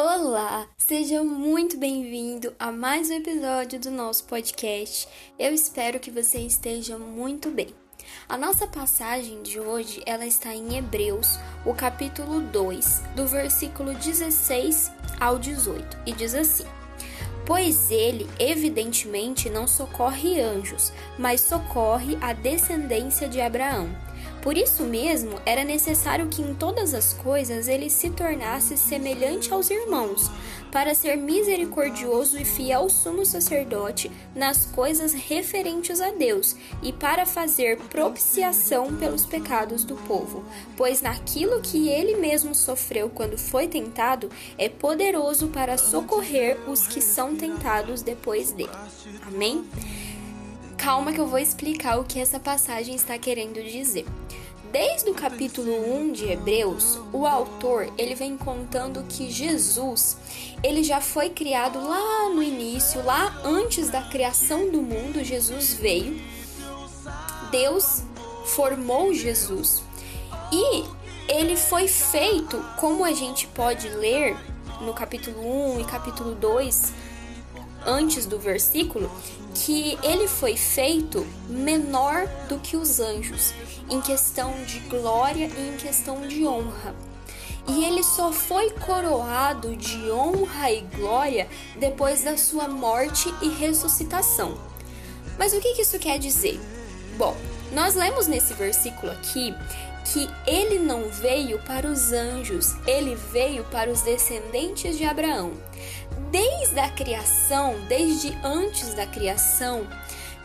Olá, seja muito bem-vindo a mais um episódio do nosso podcast. Eu espero que você esteja muito bem. A nossa passagem de hoje, ela está em Hebreus, o capítulo 2, do versículo 16 ao 18, e diz assim: Pois ele, evidentemente, não socorre anjos, mas socorre a descendência de Abraão por isso mesmo, era necessário que em todas as coisas ele se tornasse semelhante aos irmãos, para ser misericordioso e fiel sumo sacerdote nas coisas referentes a Deus, e para fazer propiciação pelos pecados do povo. Pois naquilo que ele mesmo sofreu quando foi tentado, é poderoso para socorrer os que são tentados depois dele. Amém? Calma que eu vou explicar o que essa passagem está querendo dizer. Desde o capítulo 1 de Hebreus, o autor ele vem contando que Jesus ele já foi criado lá no início, lá antes da criação do mundo, Jesus veio. Deus formou Jesus e ele foi feito, como a gente pode ler no capítulo 1 e capítulo 2, antes do versículo, que ele foi feito menor do que os anjos, em questão de glória e em questão de honra. E ele só foi coroado de honra e glória depois da sua morte e ressuscitação. Mas o que isso quer dizer? Bom, nós lemos nesse versículo aqui que ele não veio para os anjos, ele veio para os descendentes de Abraão. Desde a criação, desde antes da criação,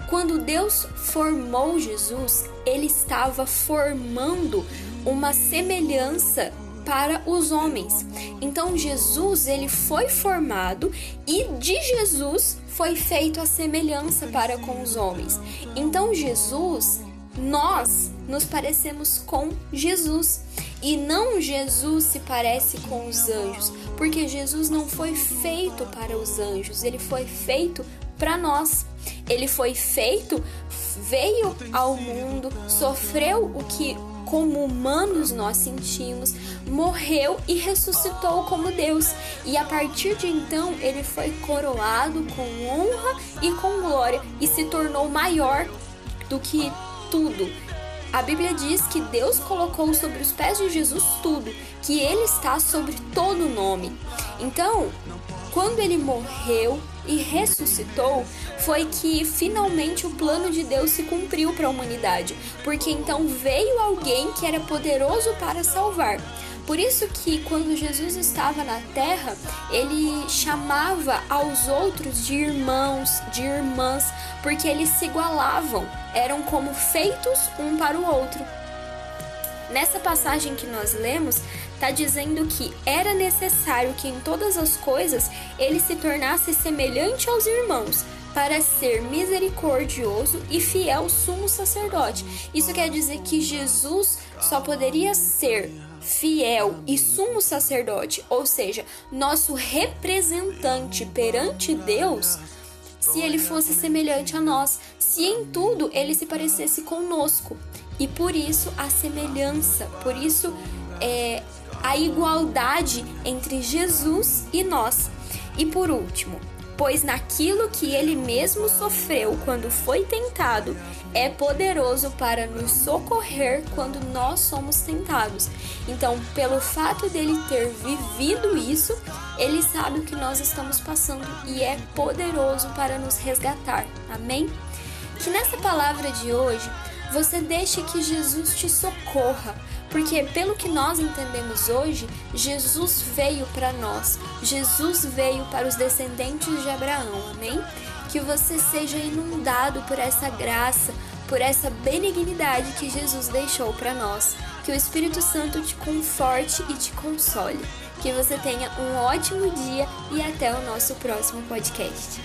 quando Deus formou Jesus, ele estava formando uma semelhança para os homens. Então Jesus, ele foi formado e de Jesus foi feito a semelhança para com os homens. Então Jesus, nós nos parecemos com Jesus e não Jesus se parece com os anjos, porque Jesus não foi feito para os anjos, ele foi feito para nós. Ele foi feito, veio ao mundo, sofreu o que como humanos nós sentimos, morreu e ressuscitou como Deus. E a partir de então ele foi coroado com honra e com glória e se tornou maior do que tudo. A Bíblia diz que Deus colocou sobre os pés de Jesus tudo, que ele está sobre todo nome. Então, quando ele morreu e ressuscitou, foi que finalmente o plano de Deus se cumpriu para a humanidade, porque então veio alguém que era poderoso para salvar. Por isso que quando Jesus estava na terra, ele chamava aos outros de irmãos, de irmãs, porque eles se igualavam, eram como feitos um para o outro. Nessa passagem que nós lemos, está dizendo que era necessário que em todas as coisas ele se tornasse semelhante aos irmãos, para ser misericordioso e fiel sumo sacerdote. Isso quer dizer que Jesus só poderia ser fiel e sumo sacerdote, ou seja, nosso representante perante Deus, se ele fosse semelhante a nós, se em tudo ele se parecesse conosco. E por isso a semelhança, por isso é, a igualdade entre Jesus e nós. E por último, pois naquilo que ele mesmo sofreu quando foi tentado, é poderoso para nos socorrer quando nós somos tentados. Então, pelo fato dele ter vivido isso, ele sabe o que nós estamos passando e é poderoso para nos resgatar. Amém? Que nessa palavra de hoje você deixe que Jesus te socorra, porque pelo que nós entendemos hoje, Jesus veio para nós. Jesus veio para os descendentes de Abraão. Amém? Que você seja inundado por essa graça, por essa benignidade que Jesus deixou para nós. Que o Espírito Santo te conforte e te console. Que você tenha um ótimo dia e até o nosso próximo podcast.